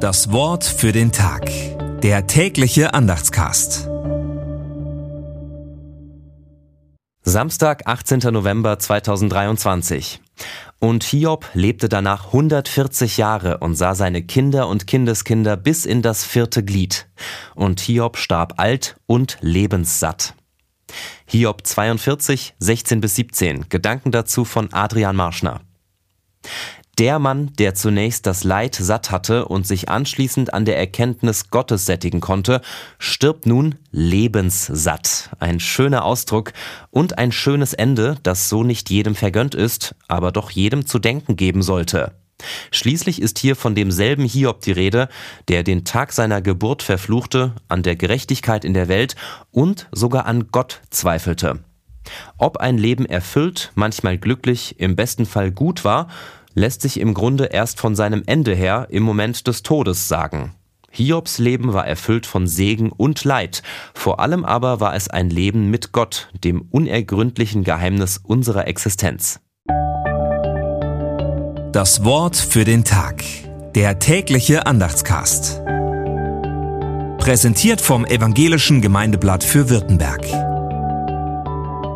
Das Wort für den Tag. Der tägliche Andachtscast. Samstag, 18. November 2023. Und Hiob lebte danach 140 Jahre und sah seine Kinder und Kindeskinder bis in das vierte Glied. Und Hiob starb alt und lebenssatt. Hiob 42, 16 bis 17. Gedanken dazu von Adrian Marschner. Der Mann, der zunächst das Leid satt hatte und sich anschließend an der Erkenntnis Gottes sättigen konnte, stirbt nun lebenssatt. Ein schöner Ausdruck und ein schönes Ende, das so nicht jedem vergönnt ist, aber doch jedem zu denken geben sollte. Schließlich ist hier von demselben Hiob die Rede, der den Tag seiner Geburt verfluchte, an der Gerechtigkeit in der Welt und sogar an Gott zweifelte. Ob ein Leben erfüllt, manchmal glücklich, im besten Fall gut war, lässt sich im Grunde erst von seinem Ende her im Moment des Todes sagen. Hiobs Leben war erfüllt von Segen und Leid, vor allem aber war es ein Leben mit Gott, dem unergründlichen Geheimnis unserer Existenz. Das Wort für den Tag. Der tägliche Andachtscast. Präsentiert vom Evangelischen Gemeindeblatt für Württemberg.